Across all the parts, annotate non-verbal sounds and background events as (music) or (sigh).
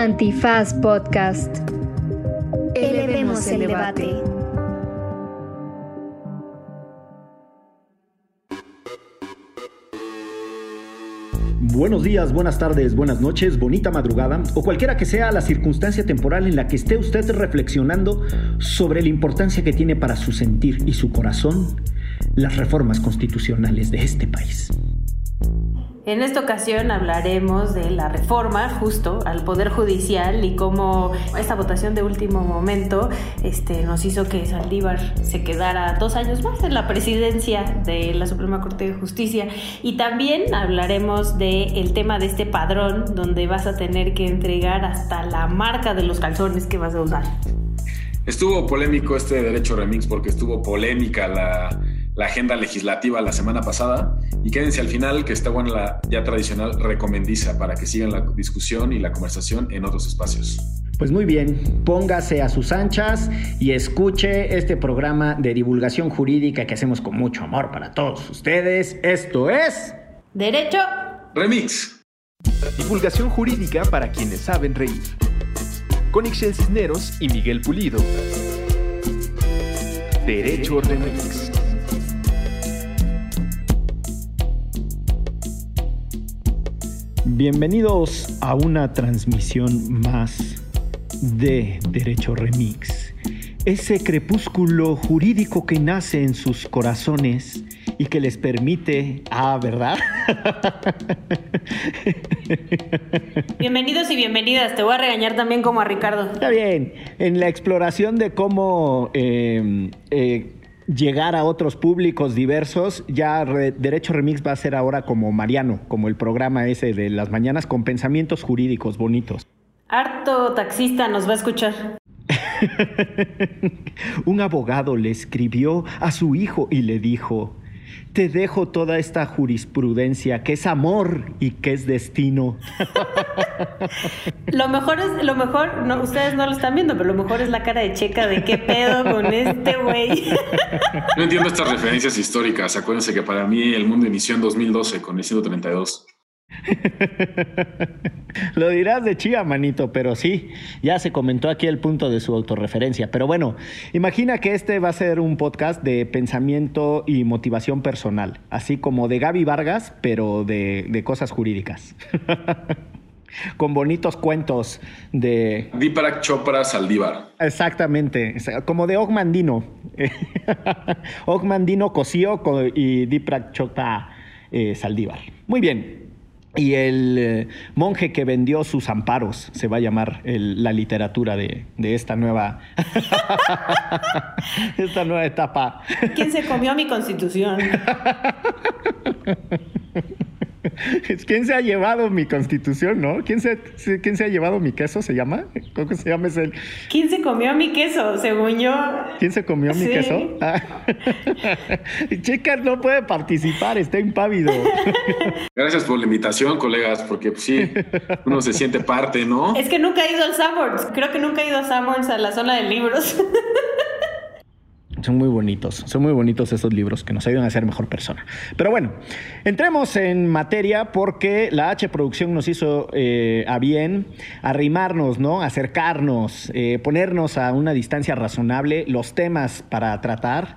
Antifaz Podcast. Elevemos el debate. Buenos días, buenas tardes, buenas noches, bonita madrugada o cualquiera que sea la circunstancia temporal en la que esté usted reflexionando sobre la importancia que tiene para su sentir y su corazón las reformas constitucionales de este país. En esta ocasión hablaremos de la reforma justo al Poder Judicial y cómo esta votación de último momento este, nos hizo que Saldívar se quedara dos años más en la presidencia de la Suprema Corte de Justicia. Y también hablaremos del el tema de este padrón donde vas a tener que entregar hasta la marca de los calzones que vas a usar. Estuvo polémico este derecho remix porque estuvo polémica la la agenda legislativa la semana pasada y quédense al final que está buena la ya tradicional recomendiza para que sigan la discusión y la conversación en otros espacios. Pues muy bien, póngase a sus anchas y escuche este programa de divulgación jurídica que hacemos con mucho amor para todos ustedes. Esto es... Derecho Remix. Divulgación jurídica para quienes saben reír. Con Ixel Cisneros y Miguel Pulido. Derecho Remix. Bienvenidos a una transmisión más de Derecho Remix. Ese crepúsculo jurídico que nace en sus corazones y que les permite... Ah, ¿verdad? (laughs) Bienvenidos y bienvenidas. Te voy a regañar también como a Ricardo. Está bien. En la exploración de cómo... Eh, eh, llegar a otros públicos diversos. Ya Derecho Remix va a ser ahora como Mariano, como el programa ese de las mañanas con pensamientos jurídicos bonitos. Harto taxista nos va a escuchar. (laughs) Un abogado le escribió a su hijo y le dijo, te dejo toda esta jurisprudencia que es amor y que es destino. lo mejor es, lo mejor, no, ustedes no lo están viendo, pero lo mejor es la cara de checa de qué pedo con este güey. No entiendo estas referencias históricas. Acuérdense que para mí el mundo inició en 2012 con el 132. (laughs) Lo dirás de chía, manito, pero sí, ya se comentó aquí el punto de su autorreferencia. Pero bueno, imagina que este va a ser un podcast de pensamiento y motivación personal, así como de Gaby Vargas, pero de, cosas jurídicas. (laughs) Con bonitos cuentos de. Deepak Chopra Saldívar. Exactamente, como de Ogmandino. (laughs) Ogmandino Cosío y Deepak Chopra eh, Saldívar. Muy bien. Y el eh, monje que vendió sus amparos, se va a llamar la literatura de, de esta nueva (laughs) esta nueva etapa. ¿Quién se comió mi constitución? (laughs) (laughs) ¿Quién se ha llevado mi constitución, no? ¿Quién se, ¿Quién se ha llevado mi queso? ¿Se llama? (laughs) ¿Cómo se llama ese? ¿Quién se comió mi queso? Según yo. ¿Quién se comió mi queso? Ah. (laughs) Chicas, no puede participar, está impávido. Gracias por la invitación, colegas, porque pues, sí, uno se siente parte, ¿no? Es que nunca he ido al Sanborns. Creo que nunca he ido a Sanborns a la zona de libros. Son muy bonitos, son muy bonitos esos libros que nos ayudan a ser mejor persona. Pero bueno, entremos en materia porque la H Producción nos hizo eh, a bien arrimarnos, ¿no? Acercarnos, eh, ponernos a una distancia razonable los temas para tratar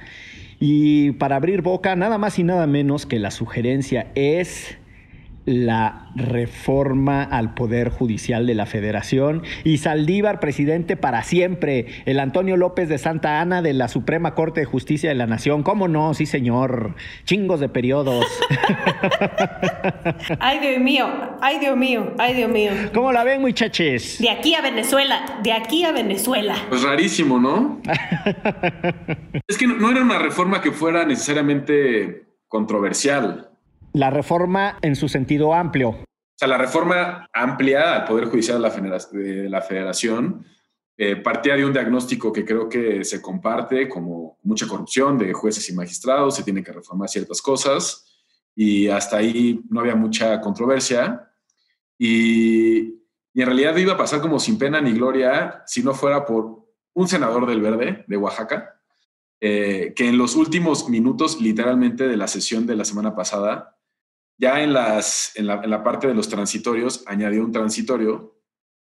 y para abrir boca, nada más y nada menos que la sugerencia es la reforma al Poder Judicial de la Federación y Saldívar, presidente para siempre, el Antonio López de Santa Ana de la Suprema Corte de Justicia de la Nación. ¿Cómo no? Sí, señor. Chingos de periodos. (laughs) ay, Dios mío, ay, Dios mío, ay, Dios mío. ¿Cómo la ven, muchachos? De aquí a Venezuela, de aquí a Venezuela. Pues rarísimo, ¿no? (laughs) es que no era una reforma que fuera necesariamente controversial la reforma en su sentido amplio. O sea, la reforma amplia al Poder Judicial de la Federación eh, partía de un diagnóstico que creo que se comparte como mucha corrupción de jueces y magistrados, se tiene que reformar ciertas cosas y hasta ahí no había mucha controversia. Y, en realidad iba a pasar como sin pena ni gloria si no fuera por un senador del Verde de Oaxaca, eh, que en los últimos minutos literalmente de la sesión de la semana pasada ya en, las, en, la, parte de los transitorios añadió un transitorio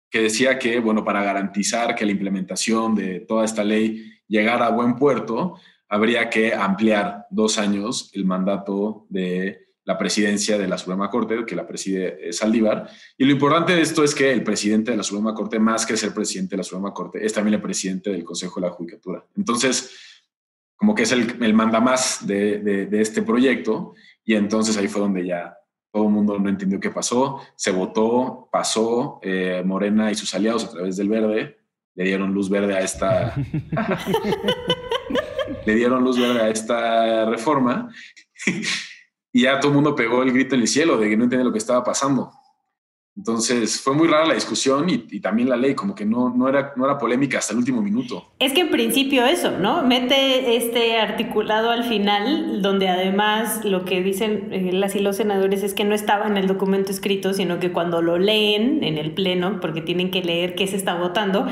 que decía que, bueno, para garantizar que la implementación de toda esta ley llegara a buen puerto, habría que ampliar dos años el mandato de la presidencia de la Suprema Corte, que la preside eh, Saldívar. Y lo importante de esto es que el presidente de la Suprema Corte, más que ser presidente de la Suprema Corte, es también el presidente del Consejo de la Judicatura. Entonces, como que es el, el mandamás de, de, este proyecto. Y entonces ahí fue donde ya todo el mundo no entendió qué pasó. Se votó, pasó, eh, Morena y sus aliados a través del verde le dieron luz verde a esta... (laughs) le dieron luz verde a esta reforma (laughs) y ya todo el mundo pegó el grito en el cielo de que no entendía lo que estaba pasando. Entonces fue muy rara la discusión y, también la ley, como que no, no, era, no era polémica hasta el último minuto. Es que en principio eso, ¿no? Mete este articulado al final, donde además lo que dicen eh, las y los senadores es que no estaba en el documento escrito, sino que cuando lo leen en el pleno, porque tienen que leer qué se está votando,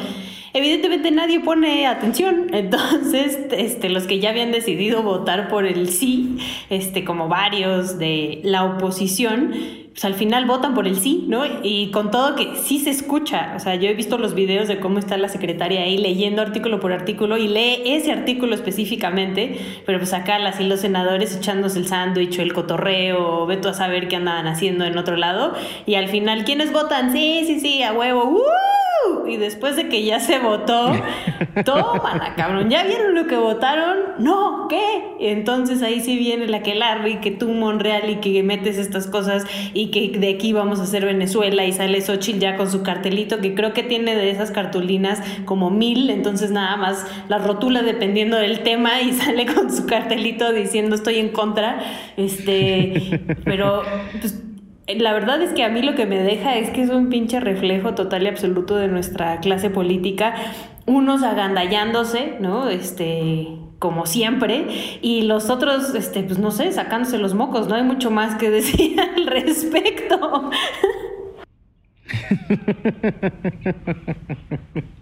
evidentemente nadie pone atención. Entonces, este, los que ya habían decidido votar por el sí, este, como varios de la oposición, pues al final votan por el sí, ¿no? Y con todo que sí se escucha, o sea, yo he visto los videos de cómo está la secretaria ahí leyendo artículo por artículo y lee ese artículo específicamente, pero pues acá las los senadores echándose el sándwich o el cotorreo, veto a saber qué andaban haciendo en otro lado, y al final, ¿quiénes votan? Sí, sí, sí, a huevo, ¡uh! Y después de que ya se votó, (laughs) toma, cabrón, ¿ya vieron lo que votaron? No, ¿qué? Entonces ahí sí viene la que Larry, que tú Monreal y que metes estas cosas y que de aquí vamos a hacer Venezuela y sale Xochitl ya con su cartelito, que creo que tiene de esas cartulinas como mil, entonces nada más la rotula dependiendo del tema y (laughs) sale con su cartelito diciendo estoy en contra, este, pero pues la verdad es que a mí lo que me deja es que es un pinche reflejo total y absoluto de nuestra clase política, unos agandallándose, ¿no? Este, como siempre, y los otros, este, pues no sé, sacándose los mocos, no hay mucho más que (laughs) decir al respecto. (laughs)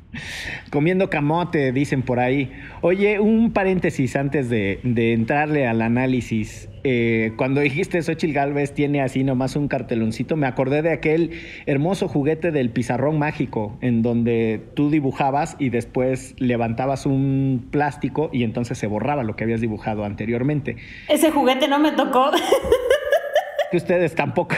Comiendo camote, dicen por ahí. Oye, un paréntesis antes de, entrarle al análisis. Eh, cuando dijiste Xochitl Galvez tiene así nomás un carteloncito, me acordé de aquel hermoso juguete del pizarrón mágico, en donde tú dibujabas y después levantabas un plástico y entonces se borraba lo que habías dibujado anteriormente. Ese juguete no me tocó. (laughs) que ustedes tampoco.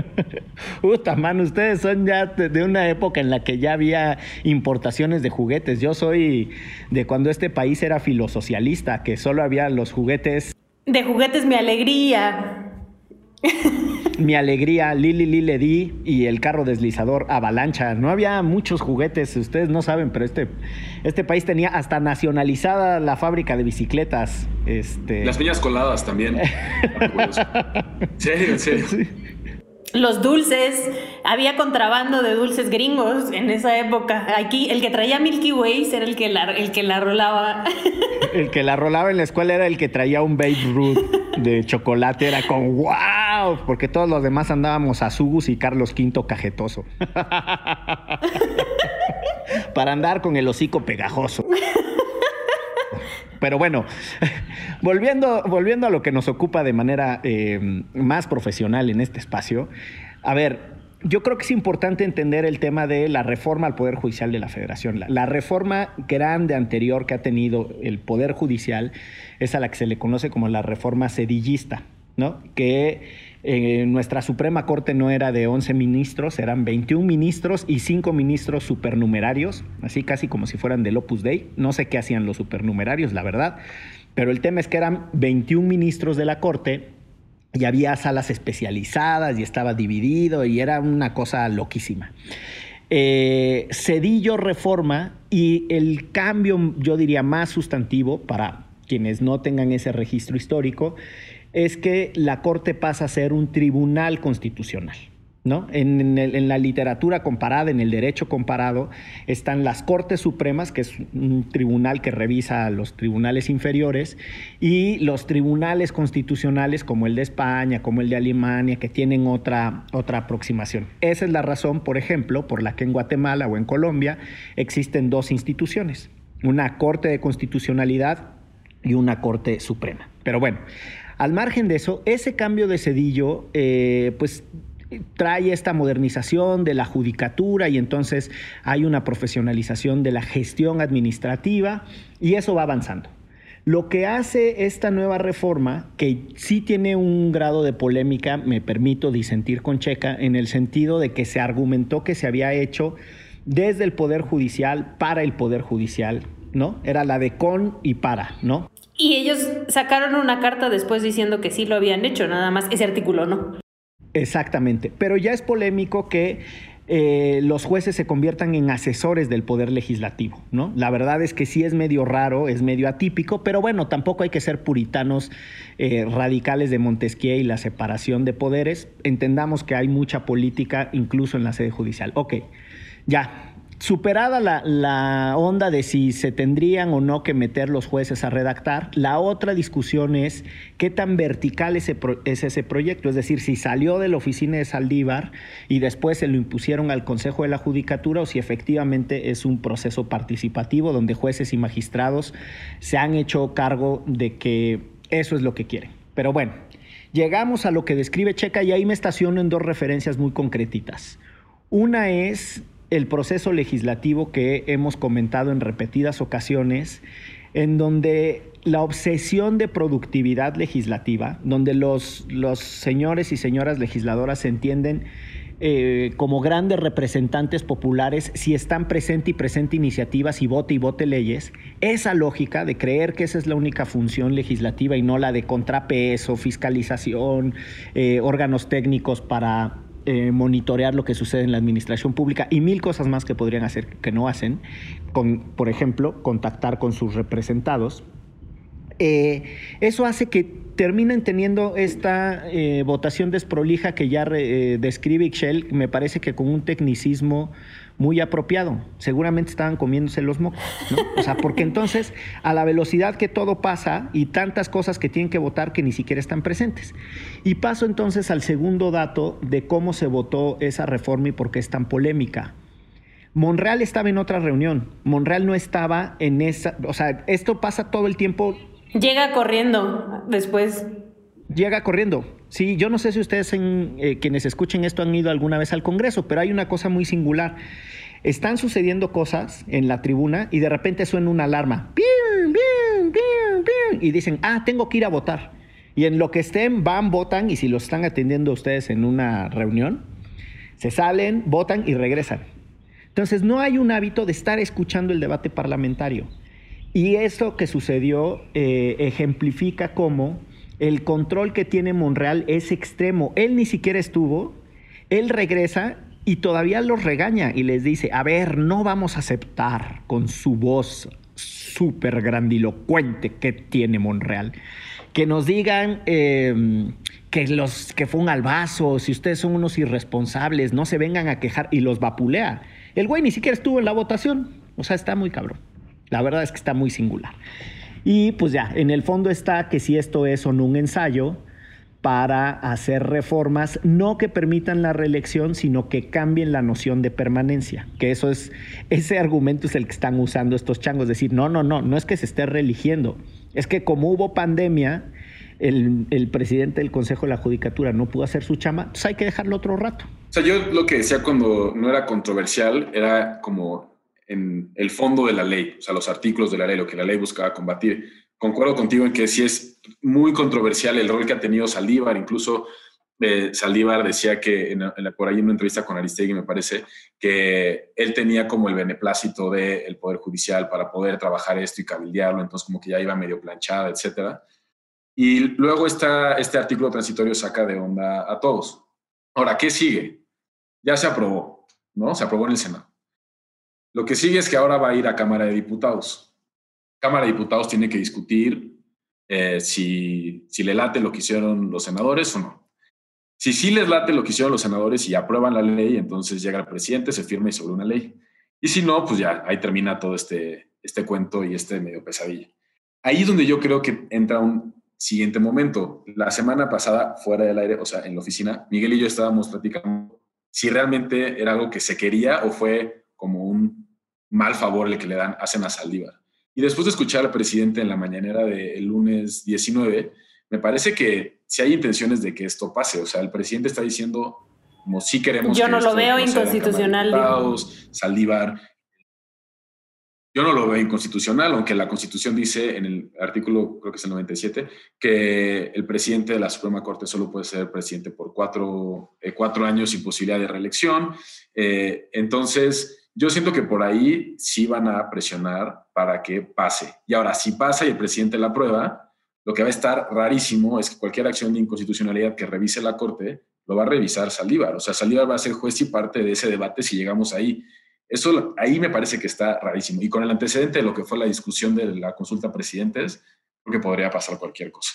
(laughs) Puta, man, ustedes son ya de una época en la que ya había importaciones de juguetes. Yo soy de cuando este país era filosocialista, que solo había los juguetes. De juguetes mi alegría. (laughs) Mi alegría, Lili Lili Di y el carro deslizador Avalancha. No había muchos juguetes, ustedes no saben, pero este, este país tenía hasta nacionalizada la fábrica de bicicletas. Este... Las piñas coladas también. (laughs) serio, serio. Los dulces, había contrabando de dulces gringos en esa época. Aquí el que traía Milky Way era el que la, el que la rolaba. (laughs) El que la rolaba en la escuela era el que traía un Babe Ruth de chocolate. Era con wow, porque todos los demás andábamos a Sugus y Carlos V cajetoso. (laughs) Para andar con el hocico pegajoso. (laughs) Pero bueno, (laughs) volviendo, volviendo a lo que nos ocupa de manera eh, más profesional en este espacio, a ver, yo creo que es importante entender el tema de la reforma al Poder Judicial de la Federación. La, reforma grande anterior que ha tenido el Poder Judicial es a la que se le conoce como la reforma sedillista, ¿no? Que eh, nuestra Suprema Corte no era de 11 ministros, eran 21 ministros y 5 ministros supernumerarios, así casi como si fueran del Opus Dei. No sé qué hacían los supernumerarios, la verdad, pero el tema es que eran 21 ministros de la Corte y había salas especializadas y estaba dividido y era una cosa loquísima. Eh, Cedillo reforma y el cambio, yo diría, más sustantivo para quienes no tengan ese registro histórico, es que la Corte pasa a ser un tribunal constitucional. ¿No? En, la literatura comparada, en el derecho comparado, están las Cortes Supremas, que es un tribunal que revisa a los tribunales inferiores, y los tribunales constitucionales como el de España, como el de Alemania, que tienen otra, otra aproximación. Esa es la razón, por ejemplo, por la que en Guatemala o en Colombia existen dos instituciones, una Corte de Constitucionalidad y una Corte Suprema. Pero bueno, al margen de eso, ese cambio de Cedillo, eh, pues trae esta modernización de la judicatura y entonces hay una profesionalización de la gestión administrativa y eso va avanzando. Lo que hace esta nueva reforma, que sí tiene un grado de polémica, me permito disentir con Checa, en el sentido de que se argumentó que se había hecho desde el Poder Judicial para el Poder Judicial, ¿no? Era la de con y para, ¿no? Y ellos sacaron una carta después diciendo que sí lo habían hecho, nada más ese artículo no. Exactamente, pero ya es polémico que eh, los jueces se conviertan en asesores del poder legislativo, ¿no? La verdad es que sí es medio raro, es medio atípico, pero bueno, tampoco hay que ser puritanos eh, radicales de Montesquieu y la separación de poderes. Entendamos que hay mucha política incluso en la sede judicial. Ok, ya, Superada la, onda de si se tendrían o no que meter los jueces a redactar, la otra discusión es qué tan vertical es ese proyecto, es decir, si salió de la oficina de Saldívar y después se lo impusieron al Consejo de la Judicatura o si efectivamente es un proceso participativo donde jueces y magistrados se han hecho cargo de que eso es lo que quieren. Pero bueno, llegamos a lo que describe Checa y ahí me estaciono en dos referencias muy concretitas. Una es el proceso legislativo que hemos comentado en repetidas ocasiones, en donde la obsesión de productividad legislativa, donde los, los señores y señoras legisladoras se entienden eh, como grandes representantes populares si están presente y presente iniciativas y vote y vote leyes, esa lógica de creer que esa es la única función legislativa y no la de contrapeso, fiscalización, eh, órganos técnicos para eh, monitorear lo que sucede en la administración pública y mil cosas más que podrían hacer que no hacen, con, por ejemplo, contactar con sus representados. Eh, eso hace que terminen teniendo esta eh, votación desprolija que ya describe Ixchel, me parece que con un tecnicismo muy apropiado. Seguramente estaban comiéndose los mocos, ¿no? O sea, porque entonces a la velocidad que todo pasa y tantas cosas que tienen que votar que ni siquiera están presentes. Y paso entonces al segundo dato de cómo se votó esa reforma y por qué es tan polémica. Monreal estaba en otra reunión. Monreal no estaba en esa, o sea, esto pasa todo el tiempo. Llega corriendo después. Llega corriendo. Sí, yo no sé si ustedes eh, quienes escuchen esto han ido alguna vez al Congreso, pero hay una cosa muy singular. Están sucediendo cosas en la tribuna y de repente suena una alarma. Y dicen, ah, tengo que ir a votar. Y en lo que estén, van, votan y si los están atendiendo ustedes en una reunión, se salen, votan y regresan. Entonces no hay un hábito de estar escuchando el debate parlamentario. Y eso que sucedió eh, ejemplifica cómo el control que tiene Monreal es extremo. Él ni siquiera estuvo, él regresa y todavía los regaña y les dice, a ver, no vamos a aceptar con su voz súper grandilocuente que tiene Monreal, que nos digan em, que, los, que fue un albazo, si ustedes son unos irresponsables, no se vengan a quejar y los vapulea. El güey ni siquiera estuvo en la votación, o sea, está muy cabrón. La verdad es que está muy singular. Y pues ya, en el fondo está que si esto es o no un ensayo para hacer reformas, no que permitan la reelección, sino que cambien la noción de permanencia, que eso es, ese argumento es el que están usando estos changos, decir, no, no, no, no es que se esté reeligiendo, es que como hubo pandemia, el, el, presidente del Consejo de la Judicatura no pudo hacer su chama, pues hay que dejarlo otro rato. O sea, yo lo que decía cuando no era controversial era como en el fondo de la ley, o sea, los artículos de la ley, lo que la ley buscaba combatir. Concuerdo contigo en que sí es muy controversial el rol que ha tenido Saldívar, incluso eh, Saldívar decía que en, por ahí en una entrevista con Aristegui me parece que él tenía como el beneplácito del Poder Judicial para poder trabajar esto y cabildearlo, entonces como que ya iba medio planchada, etcétera. Y luego está, este artículo transitorio saca de onda a todos. Ahora, ¿qué sigue? Ya se aprobó, ¿no? Se aprobó en el Senado. Lo que sigue es que ahora va a ir a Cámara de Diputados. Cámara de Diputados tiene que discutir eh, si, si le late lo que hicieron los senadores o no. Si sí les late lo que hicieron los senadores y aprueban la ley, entonces llega el presidente, se firma y sobre una ley. Y si no, pues ya ahí termina todo este, este cuento y este medio pesadilla. Ahí es donde yo creo que entra un siguiente momento. La semana pasada, fuera del aire, o sea, en la oficina, Miguel y yo estábamos platicando si realmente era algo que se quería o fue como un mal favor el que le dan, hacen a Saldívar. Y después de escuchar al presidente en la mañanera del lunes 19, me parece que si hay intenciones de que esto pase. O sea, el presidente está diciendo como sí queremos. Yo no lo veo inconstitucional. Saldívar yo no lo veo inconstitucional, aunque la Constitución dice en el artículo, creo que es el 97, que el presidente de la Suprema Corte solo puede ser presidente por cuatro, eh, cuatro años sin posibilidad de reelección. Eh, entonces, yo siento que por ahí sí van a presionar para que pase. Y ahora, si pasa y el presidente la aprueba, lo que va a estar rarísimo es que cualquier acción de inconstitucionalidad que revise la Corte lo va a revisar Saldívar. O sea, Saldívar va a ser juez y parte de ese debate si llegamos ahí. Eso ahí me parece que está rarísimo. Y con el antecedente de lo que fue la discusión de la consulta presidentes, creo que podría pasar cualquier cosa.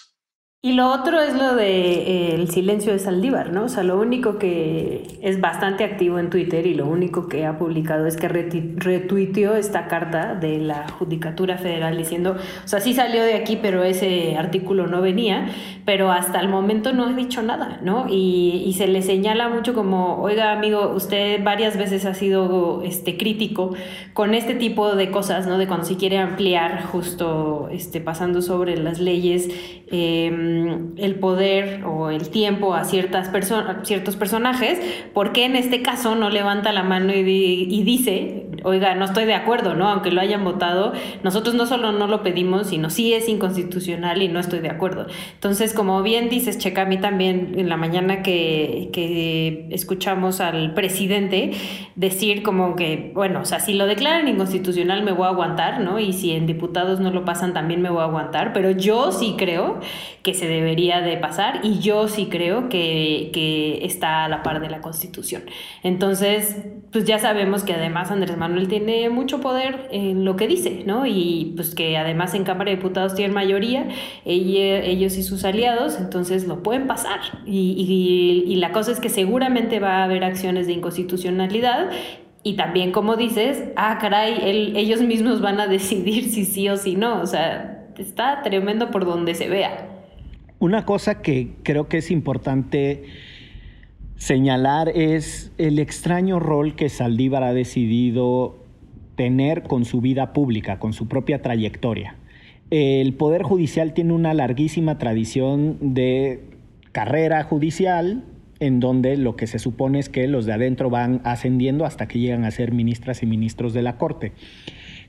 Y lo otro es lo de eh, el silencio de Saldívar, ¿no? O sea, lo único que es bastante activo en Twitter y lo único que ha publicado es que retuiteó esta carta de la Judicatura Federal diciendo, o sea, sí salió de aquí, pero ese artículo no venía, pero hasta el momento no ha dicho nada, ¿no? Y, y se le señala mucho como, oiga, amigo, usted varias veces ha sido este, crítico con este tipo de cosas, ¿no? De cuando se quiere ampliar justo este, pasando sobre las leyes. Eh, el poder o el tiempo a ciertas personas, ciertos personajes, ¿por qué en este caso no levanta la mano y, y, dice, oiga, no estoy de acuerdo, ¿no? Aunque lo hayan votado, nosotros no solo no lo pedimos, sino sí es inconstitucional y no estoy de acuerdo. Entonces, como bien dices, Checa, a mí también en la mañana que, que escuchamos al presidente decir como que, bueno, o sea, si lo declaran inconstitucional me voy a aguantar, ¿no? Y si en diputados no lo pasan también me voy a aguantar, pero yo sí creo que se debería de pasar y yo sí creo que, que, está a la par de la Constitución. Entonces, pues ya sabemos que además Andrés Manuel tiene mucho poder en lo que dice, ¿no? Y pues que además en Cámara de Diputados tienen mayoría, ellos y sus aliados, entonces lo pueden pasar. Y la cosa es que seguramente va a haber acciones de inconstitucionalidad y también, como dices, ah, caray, ellos mismos van a decidir si sí o si no. O sea, está tremendo por donde se vea. Una cosa que creo que es importante señalar es el extraño rol que Saldívar ha decidido tener con su vida pública, con su propia trayectoria. El Poder Judicial tiene una larguísima tradición de carrera judicial, en donde lo que se supone es que los de adentro van ascendiendo hasta que llegan a ser ministras y ministros de la Corte.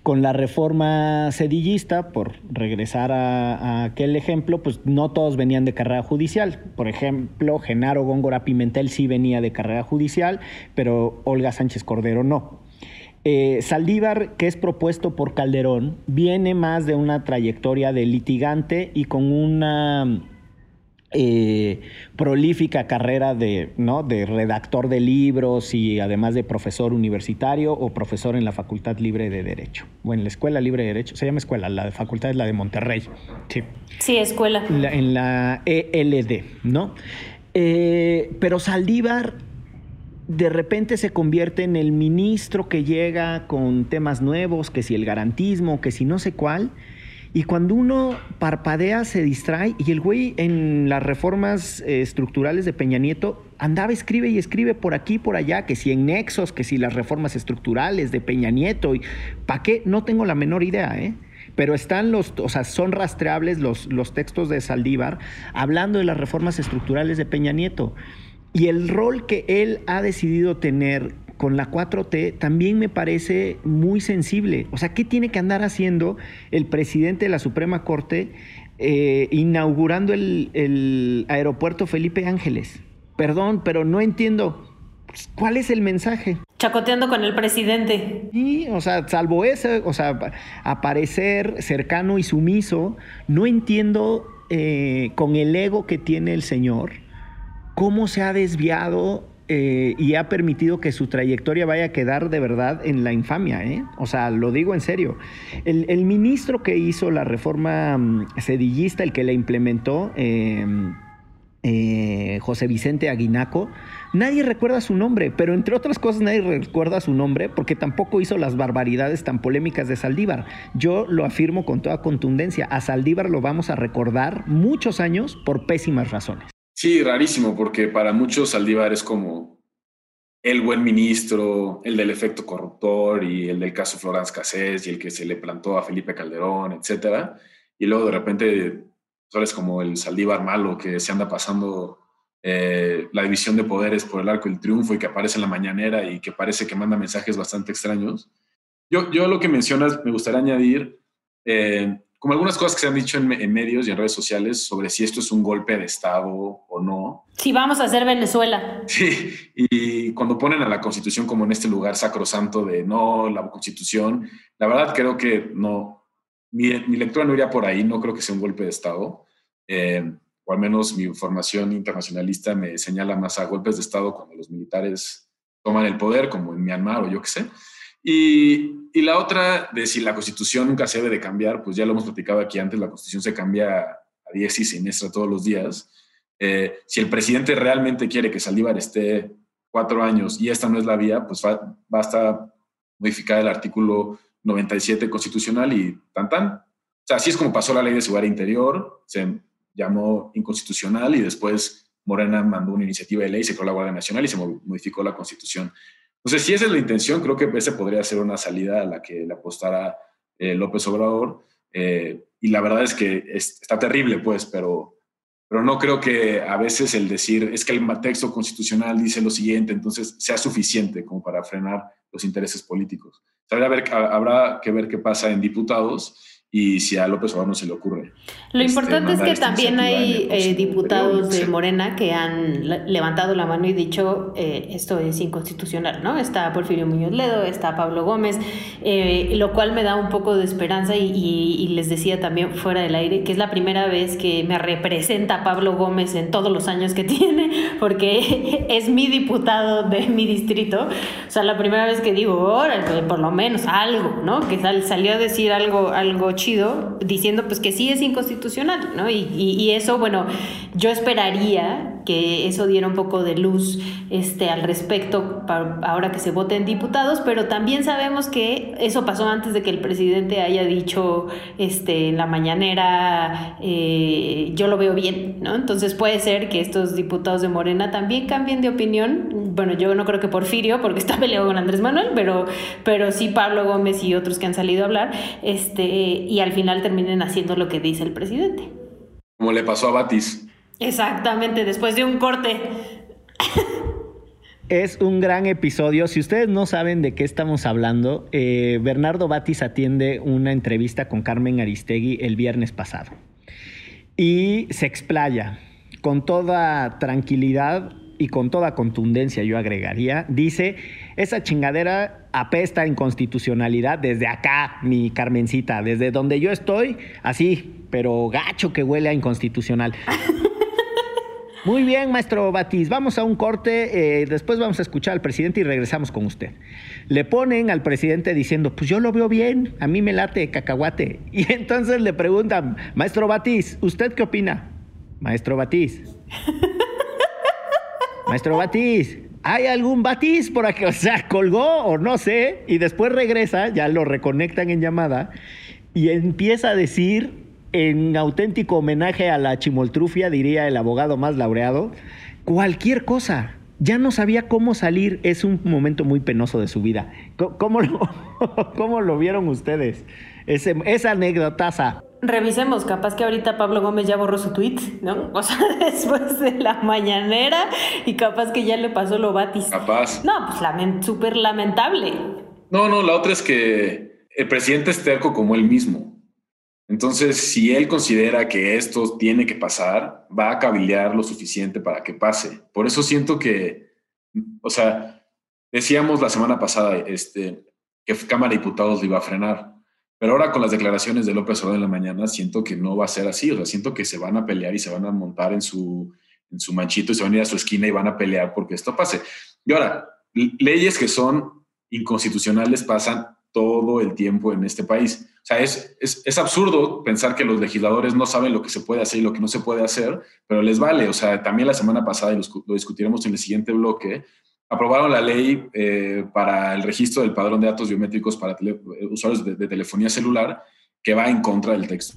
Con la reforma sedillista, por regresar a, aquel ejemplo, pues no todos venían de carrera judicial. Por ejemplo, Genaro Góngora Pimentel sí venía de carrera judicial, pero Olga Sánchez Cordero no. Eh, Saldívar, que es propuesto por Calderón, viene más de una trayectoria de litigante y con una eh, prolífica carrera de, ¿no? de redactor de libros y además de profesor universitario o profesor en la Facultad Libre de Derecho. O en la Escuela Libre de Derecho. Se llama escuela, la facultad es la de Monterrey. Sí, sí escuela. en la ELD, ¿no? Eh, pero Saldívar de repente se convierte en el ministro que llega con temas nuevos, que si el garantismo, que si no sé cuál y cuando uno parpadea, se distrae. Y el güey en las reformas eh, estructurales de Peña Nieto andaba, escribe y escribe por aquí, por allá, que si en nexos, que si las reformas estructurales de Peña Nieto. Y, ¿Para qué? No tengo la menor idea, ¿eh? Pero están los, o sea, son rastreables los, los textos de Saldívar hablando de las reformas estructurales de Peña Nieto. Y el rol que él ha decidido tener con la 4T también me parece muy sensible. O sea, ¿qué tiene que andar haciendo el presidente de la Suprema Corte eh, inaugurando el, aeropuerto Felipe Ángeles? Perdón, pero no entiendo. ¿Cuál es el mensaje? Chacoteando con el presidente. Y, o sea, salvo ese, o sea, aparecer cercano y sumiso, no entiendo eh, con el ego que tiene el señor cómo se ha desviado eh, y ha permitido que su trayectoria vaya a quedar de verdad en la infamia. ¿eh? O sea, lo digo en serio. El, ministro que hizo la reforma mm, sedillista, el que la implementó, em, eh, José Vicente Aguinaco, nadie recuerda su nombre, pero entre otras cosas nadie recuerda su nombre porque tampoco hizo las barbaridades tan polémicas de Saldívar. Yo lo afirmo con toda contundencia, a Saldívar lo vamos a recordar muchos años por pésimas razones. Sí, rarísimo, porque para muchos Saldívar es como el buen ministro, el del efecto corruptor y el del caso Florence Cassés y el que se le plantó a Felipe Calderón, etcétera. Y luego de repente solo es como el Saldívar malo que se anda pasando eh, la división de poderes por el arco del triunfo y que aparece en la mañanera y que parece que manda mensajes bastante extraños. Yo, yo lo que mencionas, me gustaría añadir, eh, como algunas cosas que se han dicho en, en, medios y en redes sociales sobre si esto es un golpe de Estado o no. Si vamos a hacer Venezuela. (laughs) Sí, y cuando ponen a la Constitución como en este lugar sacrosanto de no, la Constitución, la verdad creo que no, mi, mi lectura no iría por ahí, no creo que sea un golpe de Estado. Eh, o al menos mi formación internacionalista me señala más a golpes de Estado cuando los militares toman el poder, como en Myanmar o yo qué sé. Y, y, la otra, de si la constitución nunca se debe de cambiar, pues ya lo hemos platicado aquí antes, la constitución se cambia a 10 y siniestra todos los días. Eh, si el presidente realmente quiere que Saldívar esté cuatro años y esta no es la vía, pues va, basta modificar el artículo 97 constitucional y tan tan. O sea, así es como pasó la ley de seguridad interior, se llamó inconstitucional y después Morena mandó una iniciativa de ley, se creó la Guardia Nacional y se modificó la Constitución. Entonces, si esa es la intención, creo que ese podría ser una salida a la que le apostara eh, López Obrador. Eh, y la verdad es que es, está terrible, pues, pero, pero no creo que a veces el decir es que el texto constitucional dice lo siguiente, entonces sea suficiente como para frenar los intereses políticos. Habrá que ver qué pasa en diputados y si a López Obrador no se le ocurre. Lo este, importante es que también hay eh, diputados de Morena que han levantado la mano y dicho eh, esto es inconstitucional, ¿no? Está Porfirio Muñoz Ledo, está Pablo Gómez, eh, lo cual me da un poco de esperanza y, y, les decía también fuera del aire que es la primera vez que me representa Pablo Gómez en todos los años que (laughs) tiene, porque (laughs) es mi diputado de mi distrito. O sea, la primera vez que digo, órale, por lo menos algo, ¿no? Que sal, salió a decir algo, algo chido diciendo pues que sí es inconstitucional, ¿no? Y, y, eso, bueno, yo esperaría que eso diera un poco de luz este, al respecto ahora que se voten diputados, pero también sabemos que eso pasó antes de que el presidente haya dicho este, en la mañanera, eh, yo lo veo bien, ¿no? Entonces puede ser que estos diputados de Morena también cambien de opinión. Bueno, yo no creo que Porfirio, porque está peleado con Andrés Manuel, pero, pero sí Pablo Gómez y otros que han salido a hablar, este, y al final terminen haciendo lo que dice el presidente. Como le pasó a Batis. Exactamente, después de un corte. Es un gran episodio. Si ustedes no saben de qué estamos hablando, eh, Bernardo Batis atiende una entrevista con Carmen Aristegui el viernes pasado. Y se explaya con toda tranquilidad y con toda contundencia, yo agregaría, dice, esa chingadera apesta en constitucionalidad desde acá, mi Carmencita, desde donde yo estoy, así, pero gacho que huele a inconstitucional. (laughs) Muy bien, maestro Batis, vamos a un corte, eh, después vamos a escuchar al presidente y regresamos con usted. Le ponen al presidente diciendo, pues yo lo veo bien, a mí me late cacahuate. (laughs) Y entonces le preguntan, maestro Batis, ¿usted qué opina? Maestro Batis. (laughs) Maestro Batiz, ¿hay algún Batiz por aquí? (laughs) O sea, colgó o no sé, y después regresa, ya lo reconectan en llamada, y empieza a decir, en auténtico homenaje a la chimoltrufia, diría el abogado más laureado, cualquier cosa. Ya no sabía cómo salir, es un momento muy penoso de su vida. ¿Cómo lo, (laughs) cómo lo vieron ustedes? Ese, esa anécdotaza revisemos, capaz que ahorita Pablo Gómez ya borró su tweet, ¿no? (laughs) O sea, después de la mañanera y capaz que ya le pasó lo batis. Capaz. No, pues lament súper lamentable. No, no, la otra es que el presidente es terco como él mismo. Entonces, si él considera que esto tiene que pasar, va a cabildear lo suficiente para que pase. Por eso siento que, o sea, decíamos la semana pasada este, que Cámara de Diputados le iba a frenar pero ahora con las declaraciones de López Obrador en la mañana, siento que no va a ser así. O sea, siento que se van a pelear y se van a montar en su, en su manchito y se van a ir a su esquina y van a pelear porque esto pase. Y ahora, leyes que son inconstitucionales pasan todo el tiempo en este país. O sea, es, es, es, absurdo pensar que los legisladores no saben lo que se puede hacer y lo que no se puede hacer, pero les vale. O sea, también la semana pasada, y lo discutiremos en el siguiente bloque, aprobaron la ley eh, para el registro del padrón de datos biométricos para usuarios de, de, telefonía celular que va en contra del texto.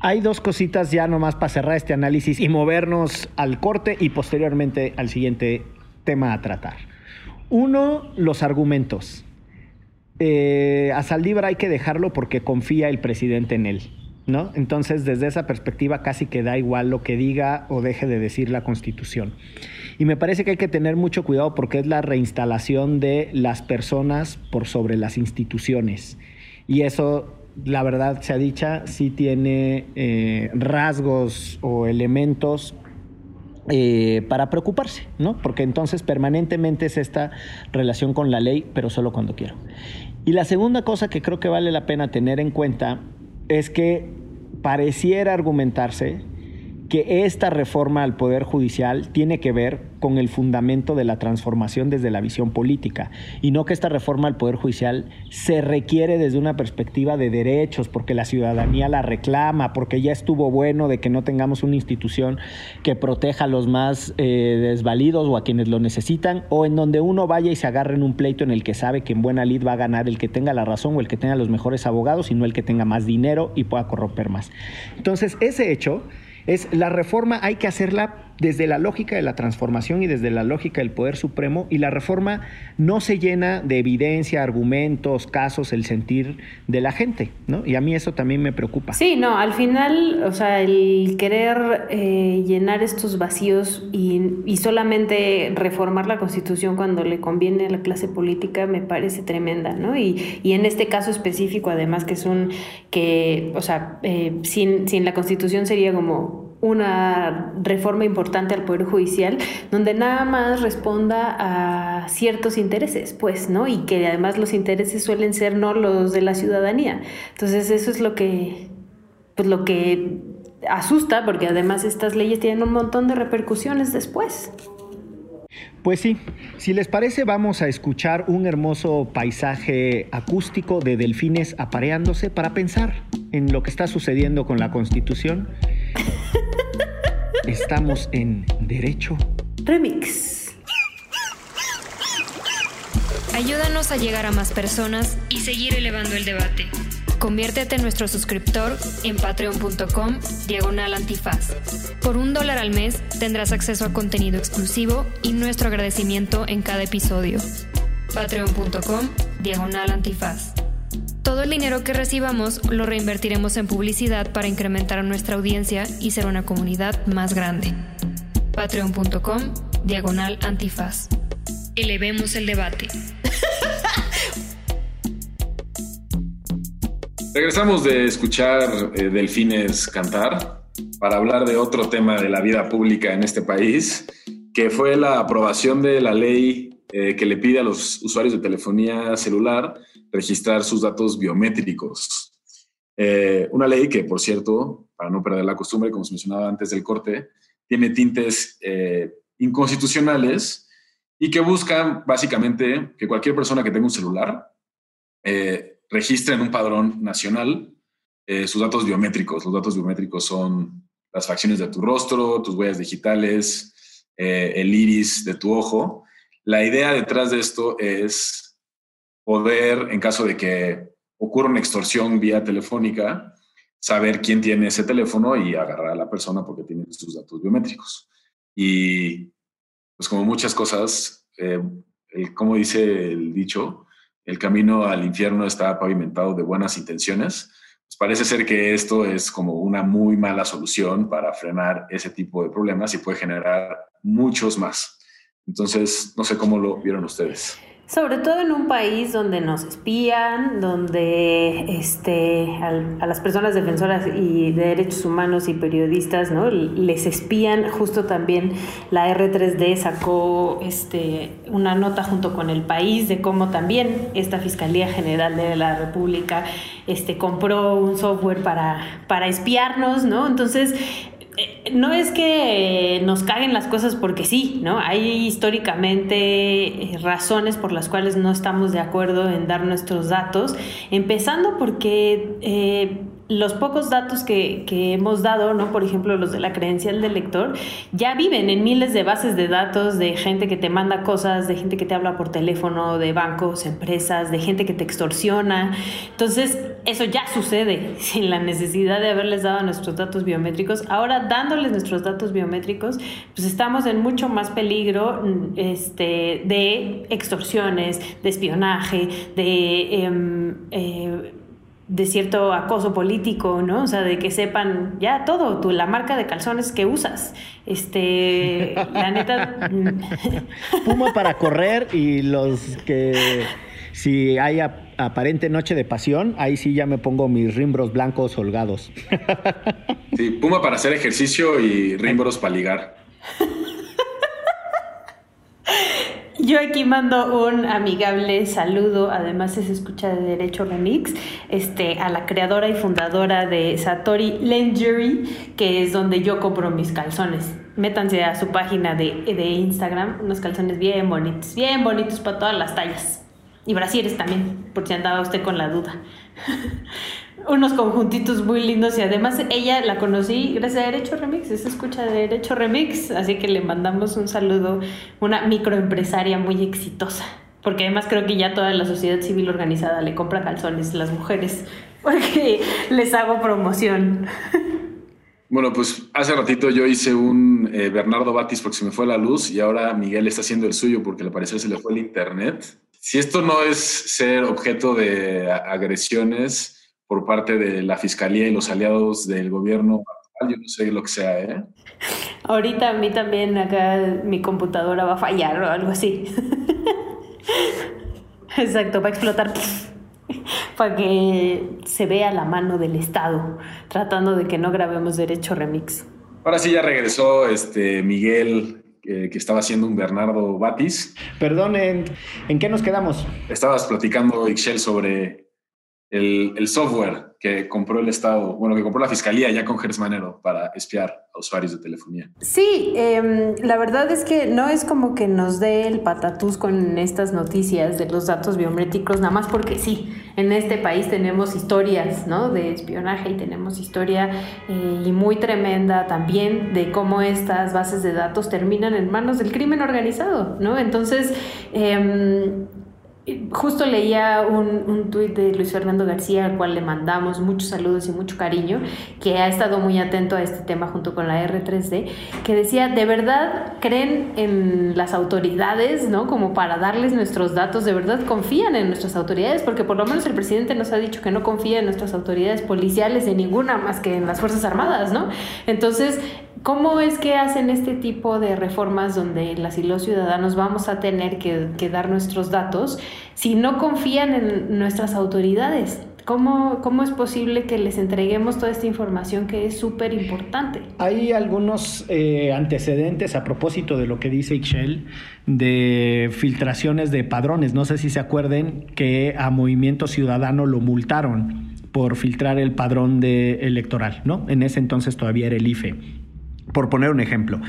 Hay dos cositas ya nomás para cerrar este análisis y movernos al corte y posteriormente al siguiente tema a tratar. Uno, los argumentos. Eh, a Saldívar hay que dejarlo porque confía el presidente en él. ¿no? Entonces, desde esa perspectiva casi que da igual lo que diga o deje de decir la Constitución. Y me parece que hay que tener mucho cuidado porque es la reinstalación de las personas por sobre las instituciones. Y eso, la verdad se ha dicha, sí tiene eh, rasgos o elementos eh, para preocuparse, ¿no? Porque entonces permanentemente es esta relación con la ley, pero solo cuando quiero. Y la segunda cosa que creo que vale la pena tener en cuenta es que pareciera argumentarse que esta reforma al Poder Judicial tiene que ver con el fundamento de la transformación desde la visión política y no que esta reforma al Poder Judicial se requiere desde una perspectiva de derechos, porque la ciudadanía la reclama, porque ya estuvo bueno de que no tengamos una institución que proteja a los más eh, desvalidos o a quienes lo necesitan, o en donde uno vaya y se agarre en un pleito en el que sabe que en buena lid va a ganar el que tenga la razón o el que tenga los mejores abogados y no el que tenga más dinero y pueda corromper más. Entonces, ese hecho es la reforma hay que hacerla desde la lógica de la transformación y desde la lógica del poder supremo y la reforma no se llena de evidencia, argumentos, casos, el sentir de la gente, ¿no? Y a mí eso también me preocupa. Sí, no, al final, o sea, el querer eh, llenar estos vacíos y, solamente reformar la constitución cuando le conviene a la clase política me parece tremenda, ¿no? Y, y en este caso específico, además que es un, que, o sea, eh, sin, sin la constitución sería como una reforma importante al Poder Judicial donde nada más responda a ciertos intereses, pues, ¿no? Y que además los intereses suelen ser no los de la ciudadanía. Entonces eso es lo que, pues lo que asusta porque además estas leyes tienen un montón de repercusiones después. Pues sí, si les parece vamos a escuchar un hermoso paisaje acústico de delfines apareándose para pensar en lo que está sucediendo con la Constitución (laughs) Estamos en Derecho Remix. Ayúdanos a llegar a más personas y seguir elevando el debate. Conviértete en nuestro suscriptor en patreon.com diagonal antifaz. Por un dólar al mes tendrás acceso a contenido exclusivo y nuestro agradecimiento en cada episodio. Patreon.com diagonal antifaz. Todo el dinero que recibamos lo reinvertiremos en publicidad para incrementar nuestra audiencia y ser una comunidad más grande. Patreon.com Diagonal Antifaz. Elevemos el debate. (laughs) Regresamos de escuchar eh, delfines cantar para hablar de otro tema de la vida pública en este país, que fue la aprobación de la ley eh, que le pide a los usuarios de telefonía celular registrar sus datos biométricos. Eh, una ley que, por cierto, para no perder la costumbre, como se mencionaba antes del corte, tiene tintes eh, inconstitucionales y que buscan básicamente que cualquier persona que tenga un celular eh, registre en un padrón nacional sus datos biométricos. Los datos biométricos son las facciones de tu rostro, tus huellas digitales, el iris de tu ojo. La idea detrás de esto es poder, en caso de que ocurra una extorsión vía telefónica, saber quién tiene ese teléfono y agarrar a la persona porque tiene sus datos biométricos. Y pues como muchas cosas, eh, como dice el dicho, el camino al infierno está pavimentado de buenas intenciones. Pues parece ser que esto es como una muy mala solución para frenar ese tipo de problemas y puede generar muchos más. Entonces, no sé cómo lo vieron ustedes. Sobre todo en un país donde nos espían, donde este, a las personas defensoras y de derechos humanos y periodistas ¿no? les espían, justo también la R3D sacó este, una nota junto con el país de cómo también esta Fiscalía General de la República este, compró un software para, para espiarnos, ¿no? Entonces, no es que nos caguen las cosas porque sí, ¿no? Hay históricamente eh, razones por las cuales no estamos de acuerdo en dar nuestros datos, empezando porque eh, los pocos datos que, hemos dado, ¿no? Por ejemplo, los de la credencial del lector, ya viven en miles de bases de datos de gente que te manda cosas, de gente que te habla por teléfono, de bancos, empresas, de gente que te extorsiona. Entonces, eso ya sucede (laughs) sin la necesidad de haberles dado nuestros datos biométricos. Ahora, dándoles nuestros datos biométricos, pues estamos en mucho más peligro este, de extorsiones, de espionaje, de... Em, eh, de cierto acoso político, ¿no? O sea, de que sepan ya todo, tú, la marca de calzones que usas. Este, (laughs) la neta. Puma para correr y los que si hay aparente noche de pasión, ahí sí ya me pongo mis rimbros blancos holgados. Sí, Puma para hacer ejercicio y rimbros para ligar. (laughs) Yo aquí mando un amigable saludo, además se escucha de Derecho Remix, este, a la creadora y fundadora de Satori Lingerie, que es donde yo compro mis calzones. Métanse a su página de, de Instagram, unos calzones bien bonitos, bien bonitos para todas las tallas. Y brasieres también, por si andaba usted con la duda. (laughs) unos conjuntitos muy lindos y además ella la conocí gracias a Derecho Remix, se escucha de Derecho Remix, así que le mandamos un saludo, una microempresaria muy exitosa, porque además creo que ya toda la sociedad civil organizada le compra calzones a las mujeres, (laughs) porque les hago promoción. Bueno, pues hace ratito yo hice un eh, Bernardo Batis porque se me fue la luz y ahora Miguel está haciendo el suyo porque al parecer se le fue el internet. Si esto no es ser objeto de agresiones, por parte de la Fiscalía y los aliados del gobierno yo no sé lo que sea, ¿eh? Ahorita a mí también acá mi computadora va a fallar o algo así. (laughs) Exacto, va a explotar (laughs) para que se vea la mano del Estado tratando de que no grabemos derecho remix. Ahora sí ya regresó este Miguel que estaba haciendo un Bernardo Batis. Perdón, ¿en, ¿en qué nos quedamos? Estabas platicando, Ixchel, sobre el, software que compró el Estado, bueno, que compró la Fiscalía ya con Gersmanero para espiar a usuarios de telefonía. Sí, em, la verdad es que no es como que nos dé el patatús con estas noticias de los datos biométricos, nada más porque sí, en este país tenemos historias ¿no? de espionaje y tenemos historia eh, y muy tremenda también de cómo estas bases de datos terminan en manos del crimen organizado, ¿no? Entonces, eh, Justo leía un, un tuit de Luis Fernando García, al cual le mandamos muchos saludos y mucho cariño, que ha estado muy atento a este tema junto con la R3D, que decía, ¿de verdad creen en las autoridades, ¿no? Como para darles nuestros datos, ¿de verdad confían en nuestras autoridades? Porque por lo menos el presidente nos ha dicho que no confía en nuestras autoridades policiales, en ninguna más que en las Fuerzas Armadas, ¿no? Entonces, ¿Cómo es que hacen este tipo de reformas donde las y los ciudadanos vamos a tener que, dar nuestros datos si no confían en nuestras autoridades? ¿Cómo, ¿Cómo, es posible que les entreguemos toda esta información que es súper importante? Hay algunos eh, antecedentes a propósito de lo que dice Ixchel de filtraciones de padrones. No sé si se acuerden que a Movimiento Ciudadano lo multaron por filtrar el padrón de electoral, ¿no? En ese entonces todavía era el IFE por poner un ejemplo.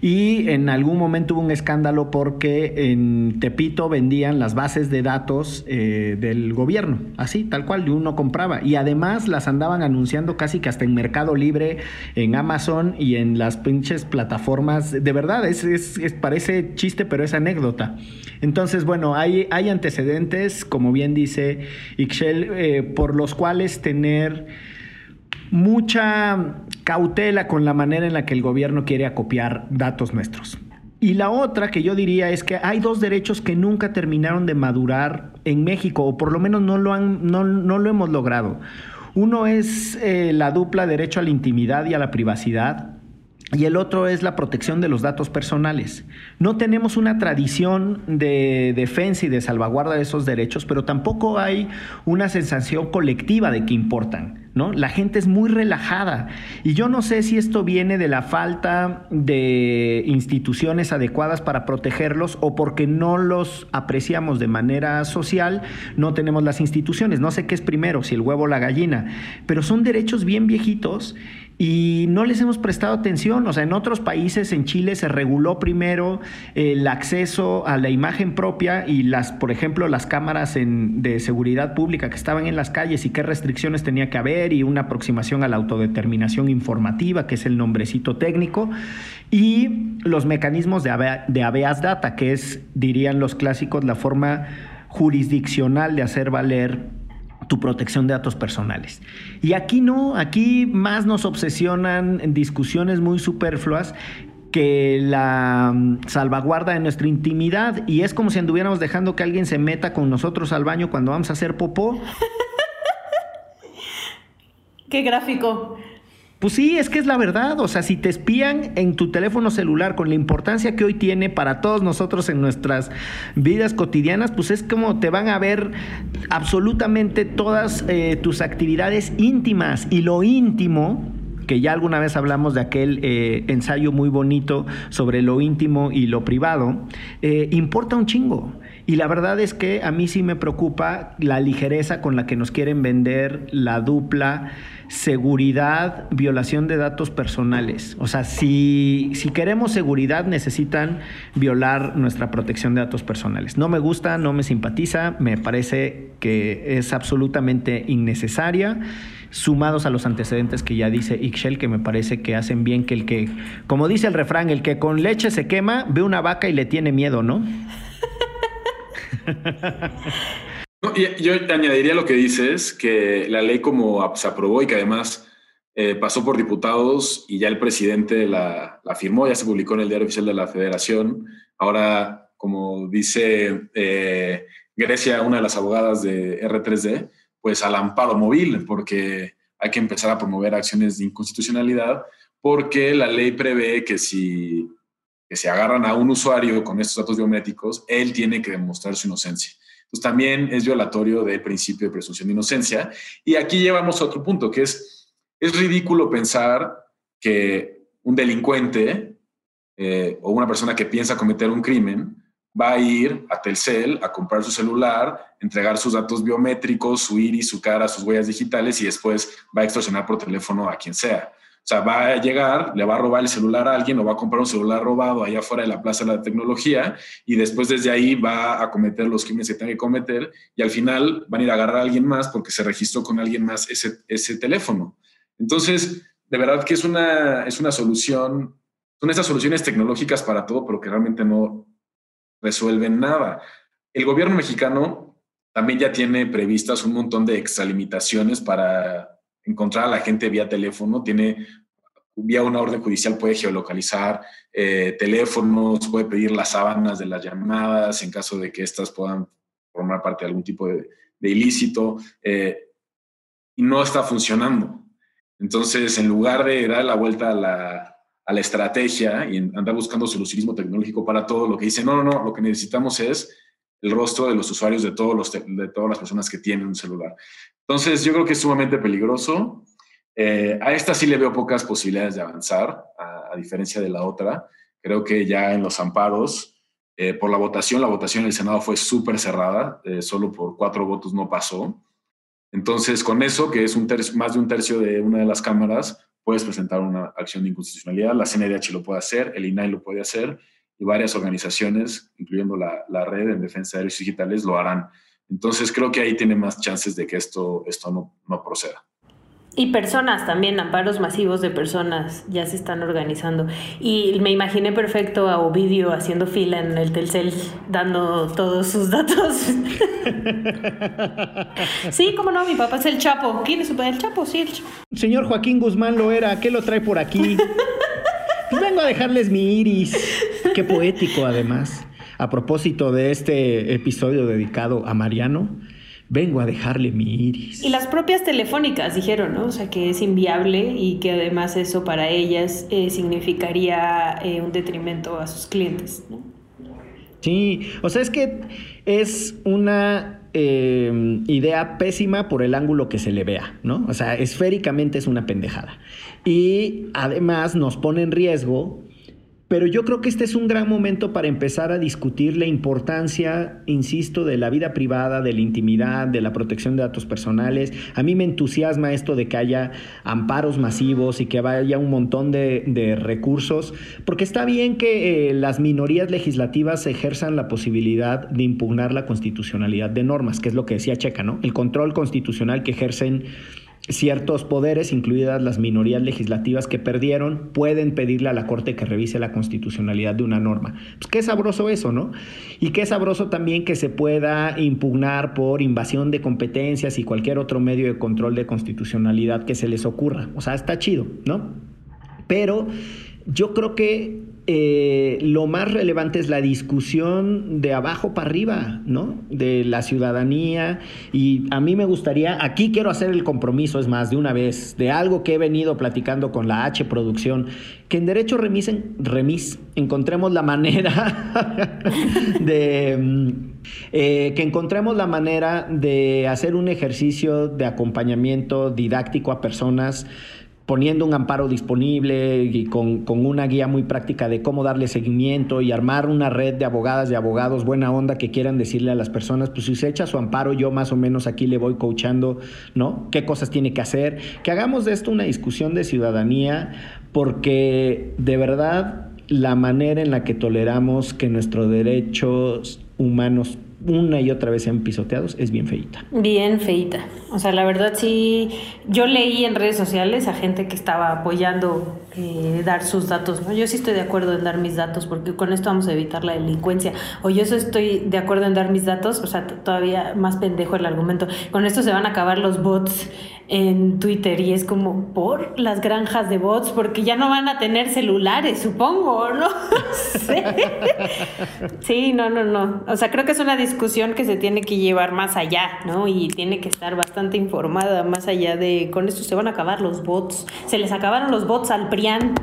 Y en algún momento hubo un escándalo porque en Tepito vendían las bases de datos eh, del gobierno, así, tal cual, y uno compraba. Y además las andaban anunciando casi que hasta en Mercado Libre, en Amazon y en las pinches plataformas. De verdad, es, parece chiste, pero es anécdota. Entonces, bueno, hay, hay antecedentes, como bien dice Ixchel, eh, por los cuales tener mucha cautela con la manera en la que el gobierno quiere acopiar datos nuestros. Y la otra que yo diría es que hay dos derechos que nunca terminaron de madurar en México, o por lo menos no lo, han, no, lo hemos logrado. Uno es eh, la dupla derecho a la intimidad y a la privacidad, y el otro es la protección de los datos personales. No tenemos una tradición de defensa y de salvaguarda de esos derechos, pero tampoco hay una sensación colectiva de que importan. ¿No? La gente es muy relajada y yo no sé si esto viene de la falta de instituciones adecuadas para protegerlos o porque no los apreciamos de manera social, no tenemos las instituciones. No sé qué es primero, si el huevo o la gallina, pero son derechos bien viejitos y no les hemos prestado atención. O sea, en otros países, en Chile, se reguló primero el acceso a la imagen propia y las, por ejemplo, las cámaras de seguridad pública que estaban en las calles y qué restricciones tenía que haber y una aproximación a la autodeterminación informativa, que es el nombrecito técnico, y los mecanismos de, de habeas data, que es, dirían los clásicos, la forma jurisdiccional de hacer valer tu protección de datos personales. Y aquí no, aquí más nos obsesionan en discusiones muy superfluas que la mm, salvaguarda de nuestra intimidad y es como si anduviéramos dejando que alguien se meta con nosotros al baño cuando vamos a hacer popó. (laughs) Qué gráfico. Pues sí, es que es la verdad. O sea, si te espían en tu teléfono celular con la importancia que hoy tiene para todos nosotros en nuestras vidas cotidianas, pues es como te van a ver absolutamente todas eh, tus actividades íntimas. Y lo íntimo, que ya alguna vez hablamos de aquel eh, ensayo muy bonito sobre lo íntimo y lo privado, eh, importa un chingo. Y la verdad es que a mí sí me preocupa la ligereza con la que nos quieren vender la dupla seguridad, violación de datos personales. O sea, si, si queremos seguridad, necesitan violar nuestra protección de datos personales. No me gusta, no me simpatiza, me parece que es absolutamente innecesaria sumados a los antecedentes que ya dice Ixchel, que me parece que hacen bien que el que, como dice el refrán, el que con leche se quema, ve una vaca y le tiene miedo, ¿no? (laughs) yo añadiría lo que dices, que la ley como se aprobó y que además eh, pasó por diputados y ya el presidente la, firmó, ya se publicó en el diario oficial de la federación. Ahora, como dice eh, Grecia, una de las abogadas de R3D, pues al amparo móvil, porque hay que empezar a promover acciones de inconstitucionalidad, porque la ley prevé que si que se agarran a un usuario con estos datos biométricos, él tiene que demostrar su inocencia. Entonces también es violatorio del principio de presunción de inocencia. Y aquí llevamos a otro punto, que es, es ridículo pensar que un delincuente eh, o una persona que piensa cometer un crimen va a ir a Telcel a comprar su celular, entregar sus datos biométricos, su iris, su cara, sus huellas digitales y después va a extorsionar por teléfono a quien sea. O sea, va a llegar, le va a robar el celular a alguien o va a comprar un celular robado allá afuera de la Plaza de la Tecnología y después desde ahí va a cometer los crímenes que tenga que cometer y al final van a ir a agarrar a alguien más porque se registró con alguien más ese, ese teléfono. Entonces, de verdad que es una, es una solución, son estas soluciones tecnológicas para todo, pero que realmente no resuelven nada. El gobierno mexicano también ya tiene previstas un montón de extralimitaciones para encontrar a la gente vía teléfono, tiene vía una orden judicial puede geolocalizar eh, teléfonos, puede pedir las sábanas de las llamadas en caso de que éstas puedan formar parte de algún tipo de, ilícito, eh, y no está funcionando. Entonces, en lugar de dar la vuelta a la, a la estrategia y andar buscando solucionismo tecnológico para todo, lo que dice, no, no, no, lo que necesitamos es el rostro de los usuarios de, todos los, de todas las personas que tienen un celular. Entonces, yo creo que es sumamente peligroso. Eh, a esta sí le veo pocas posibilidades de avanzar, a, diferencia de la otra. Creo que ya en los amparos, eh, por la votación, la votación en el Senado fue súper cerrada, eh, solo por cuatro votos no pasó. Entonces, con eso, que es un más de un tercio de una de las cámaras, puedes presentar una acción de inconstitucionalidad. La CNDH lo puede hacer, el INAI lo puede hacer y varias organizaciones, incluyendo la, la red en defensa de derechos digitales, lo harán. Entonces creo que ahí tiene más chances de que esto, esto no, no proceda. Y personas también, amparos masivos de personas ya se están organizando. Y me imaginé perfecto a Ovidio haciendo fila en el Telcel, dando todos sus datos. sí, cómo no, mi papá es el Chapo. ¿Quién es el Chapo? Sí, el Chapo. Señor Joaquín Guzmán lo era, ¿qué lo trae por aquí? (laughs) Pues vengo a dejarles mi iris. Qué poético, además. A propósito de este episodio dedicado a Mariano, vengo a dejarle mi iris. Y las propias telefónicas dijeron, ¿no? O sea, que es inviable y que además eso para ellas eh, significaría eh, un detrimento a sus clientes, ¿no? Sí, o sea, es que es una eh, idea pésima por el ángulo que se le vea, ¿no? O sea, esféricamente es una pendejada. Y además nos pone en riesgo pero yo creo que este es un gran momento para empezar a discutir la importancia, insisto, de la vida privada, de la intimidad, de la protección de datos personales. A mí me entusiasma esto de que haya amparos masivos y que haya un montón de, recursos, porque está bien que eh, las minorías legislativas ejerzan la posibilidad de impugnar la constitucionalidad de normas, que es lo que decía Checa, ¿no? El control constitucional que ejercen ciertos poderes, incluidas las minorías legislativas que perdieron, pueden pedirle a la Corte que revise la constitucionalidad de una norma. Pues qué sabroso eso, ¿no? Y qué sabroso también que se pueda impugnar por invasión de competencias y cualquier otro medio de control de constitucionalidad que se les ocurra. O sea, está chido, ¿no? Pero yo creo que eh, lo más relevante es la discusión de abajo para arriba, ¿no? De la ciudadanía. Y a mí me gustaría, aquí quiero hacer el compromiso, es más, de una vez, de algo que he venido platicando con la H Producción, que en Derecho Remis, remis encontremos la manera (laughs) de... Mm, eh, que encontremos la manera de hacer un ejercicio de acompañamiento didáctico a personas poniendo un amparo disponible y con, una guía muy práctica de cómo darle seguimiento y armar una red de abogadas, de abogados buena onda que quieran decirle a las personas, pues si se echa su amparo, yo más o menos aquí le voy coachando, ¿no? ¿Qué cosas tiene que hacer? Que hagamos de esto una discusión de ciudadanía, porque de verdad la manera en la que toleramos que nuestros derechos humanos una y otra vez sean pisoteados es bien feita. Bien feita. O sea, la verdad sí, yo leí en redes sociales a gente que estaba apoyando eh, dar sus datos. ¿no? Yo sí estoy de acuerdo en dar mis datos porque con esto vamos a evitar la delincuencia. O yo estoy de acuerdo en dar mis datos, o sea, todavía más pendejo el argumento. Con esto se van a acabar los bots en Twitter y es como por las granjas de bots porque ya no van a tener celulares, supongo, ¿no? (laughs) sí, no, no, no. O sea, creo que es una discusión que se tiene que llevar más allá, ¿no? Y tiene que estar bastante informada más allá de con esto se van a acabar los bots. Se les acabaron los bots al PRIAN.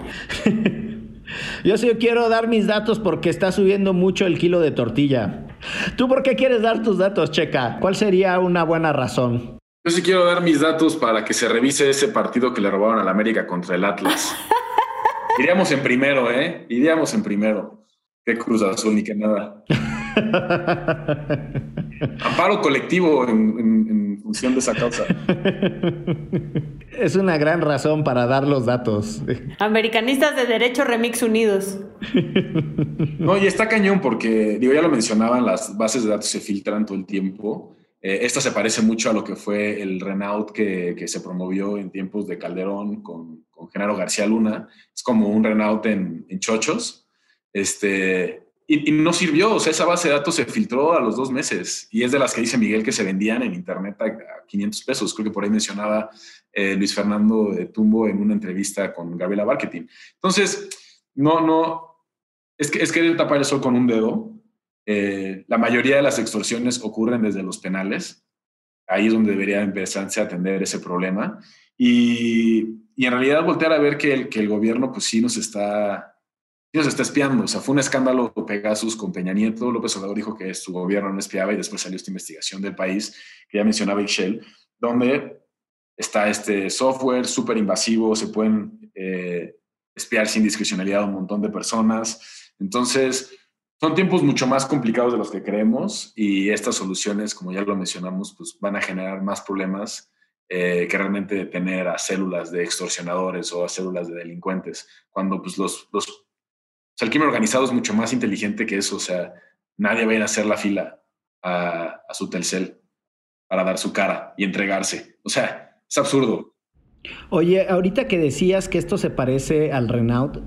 (laughs) Yo sí quiero dar mis datos porque está subiendo mucho el kilo de tortilla. ¿Tú por qué quieres dar tus datos, Checa? ¿Cuál sería una buena razón? Yo sí quiero dar mis datos para que se revise ese partido que le robaron al América contra el Atlas. (laughs) Iríamos en primero, ¿eh? Iríamos en primero. Qué Cruz Azul ni qué nada. (laughs) (laughs) Amparo colectivo en, función de esa causa. Es una gran razón para dar los datos. Americanistas de Derecho Remix Unidos. No, y está cañón porque, digo, ya lo mencionaban, las bases de datos se filtran todo el tiempo eh, esta se parece mucho a lo que fue el Renault que, se promovió en tiempos de Calderón con, con, Genaro García Luna. Es como un Renault en, chochos. Este, y, no sirvió, o sea, esa base de datos se filtró a los dos meses y es de las que dice Miguel que se vendían en Internet a, 500 pesos. Creo que por ahí mencionaba eh, Luis Fernando de Tumbo en una entrevista con Gabriela Marketing. Entonces, no, no, es que es querer tapar el sol con un dedo eh, la mayoría de las extorsiones ocurren desde los penales. Ahí es donde debería empezarse a atender ese problema. Y, en realidad voltear a ver que el, que el gobierno pues sí nos está, nos está espiando. O sea, fue un escándalo Pegasus con Peña Nieto. López Obrador dijo que su gobierno no espiaba y después salió esta investigación del país que ya mencionaba Ixchel, donde está este software súper invasivo, se pueden eh, espiar sin discrecionalidad a un montón de personas. Entonces, son tiempos mucho más complicados de los que creemos y estas soluciones, como ya lo mencionamos, pues van a generar más problemas eh, que realmente tener a células de extorsionadores o a células de delincuentes, cuando pues los, los o sea, el crimen organizado es mucho más inteligente que eso, o sea, nadie va a ir a hacer la fila a, a su Telcel para dar su cara y entregarse, o sea, es absurdo. Oye, ahorita que decías que esto se parece al Renault,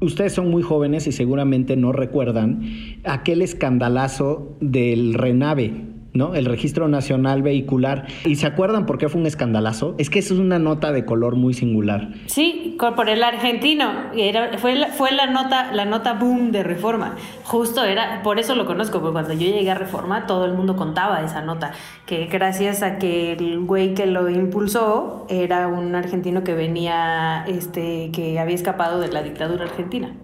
ustedes son muy jóvenes y seguramente no recuerdan aquel escandalazo del Renave. ¿No? El Registro Nacional Vehicular. ¿Y se acuerdan por qué fue un escandalazo? Es que eso es una nota de color muy singular. Sí, por el argentino. Era, fue, la, fue la nota, la nota boom de Reforma. Justo era, por eso lo conozco, porque cuando yo llegué a Reforma, todo el mundo contaba esa nota. Que gracias a que el güey que lo impulsó era un argentino que venía, este, que había escapado de la dictadura argentina.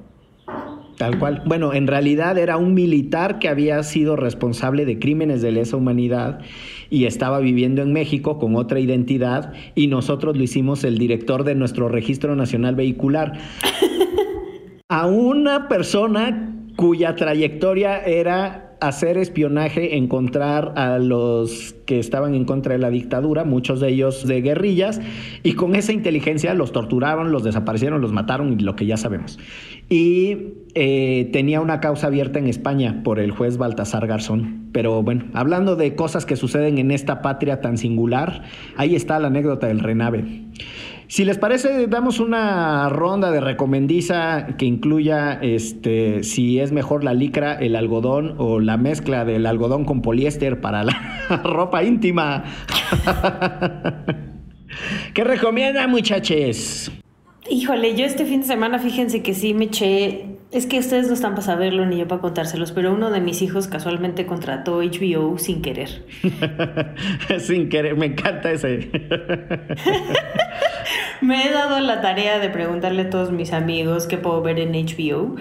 Tal cual. Bueno, en realidad era un militar que había sido responsable de crímenes de lesa humanidad y estaba viviendo en México con otra identidad y nosotros lo hicimos el director de nuestro registro nacional vehicular. A una persona cuya trayectoria era hacer espionaje, encontrar a los que estaban en contra de la dictadura, muchos de ellos de guerrillas, y con esa inteligencia los torturaron, los desaparecieron, los mataron y lo que ya sabemos. Y eh, tenía una causa abierta en España por el juez Baltasar Garzón. Pero bueno, hablando de cosas que suceden en esta patria tan singular, ahí está la anécdota del Renave. Si les parece, damos una ronda de recomendiza que incluya este, si es mejor la licra, el algodón o la mezcla del algodón con poliéster para la (laughs) ropa íntima. (laughs) ¿Qué recomienda, muchachos? Híjole, yo este fin de semana, fíjense que sí me eché es que ustedes no están para saberlo ni yo para contárselos, pero uno de mis hijos casualmente contrató HBO sin querer. (laughs) sin querer, me encanta ese. (laughs) me he dado la tarea de preguntarle a todos mis amigos qué puedo ver en HBO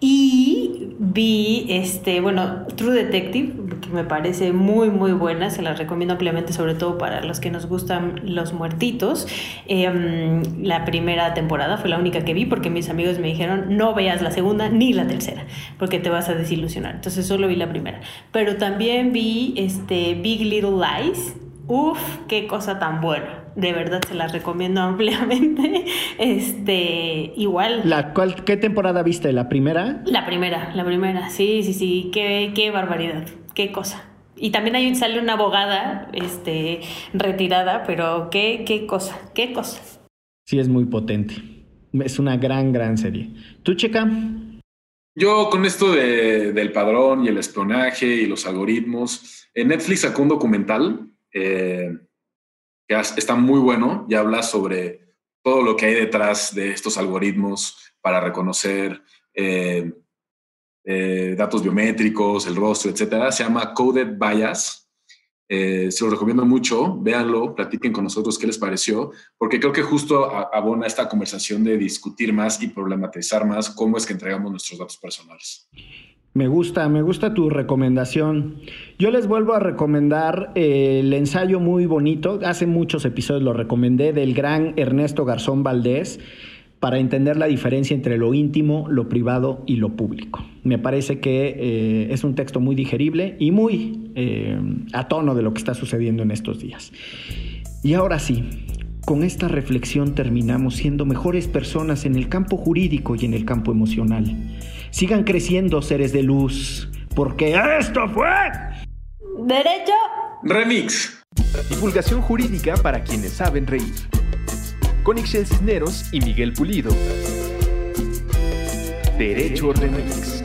y vi, este, bueno, True Detective, que me parece muy, muy buena, se la recomiendo ampliamente, sobre todo para los que nos gustan los muertitos. Em, la primera temporada fue la única que vi porque mis amigos me dijeron, no veas la segunda ni la tercera, porque te vas a desilusionar. Entonces solo vi la primera. Pero también vi este, Big Little Lies. Uf, qué cosa tan buena de verdad se las recomiendo (laughs) ampliamente. Este, igual. La, cual, ¿Qué temporada viste? ¿La primera? La primera, la primera, sí, sí, sí, qué, qué barbaridad, qué cosa. Y también hay, sale una abogada este, retirada, pero qué, qué cosa, qué cosa. Sí, es muy potente. Es una gran, gran serie. ¿Tú, Checa? Yo con esto de, del padrón y el espionaje y los algoritmos, en Netflix sacó un documental eh, que está muy bueno y habla sobre todo lo que hay detrás de estos algoritmos para reconocer eh, eh, datos biométricos, el rostro, etcétera. Se llama Coded Bias. Eh, se lo recomiendo mucho, véanlo, platiquen con nosotros qué les pareció, porque creo que justo abona esta conversación de discutir más y problematizar más cómo es que entregamos nuestros datos personales. Me gusta, me gusta tu recomendación. Yo les vuelvo a recomendar eh, el ensayo muy bonito, hace muchos episodios lo recomendé, del gran Ernesto Garzón Valdés, para entender la diferencia entre lo íntimo, lo privado y lo público. Me parece que eh, es un texto muy digerible y muy eh, a tono de lo que está sucediendo en estos días. Y ahora sí, con esta reflexión terminamos siendo mejores personas en el campo jurídico y en el campo emocional. Sigan creciendo seres de luz, porque esto fue... Derecho. Remix. Divulgación jurídica para quienes saben reír. Con Ixel Cisneros y Miguel Pulido. Derecho Remix.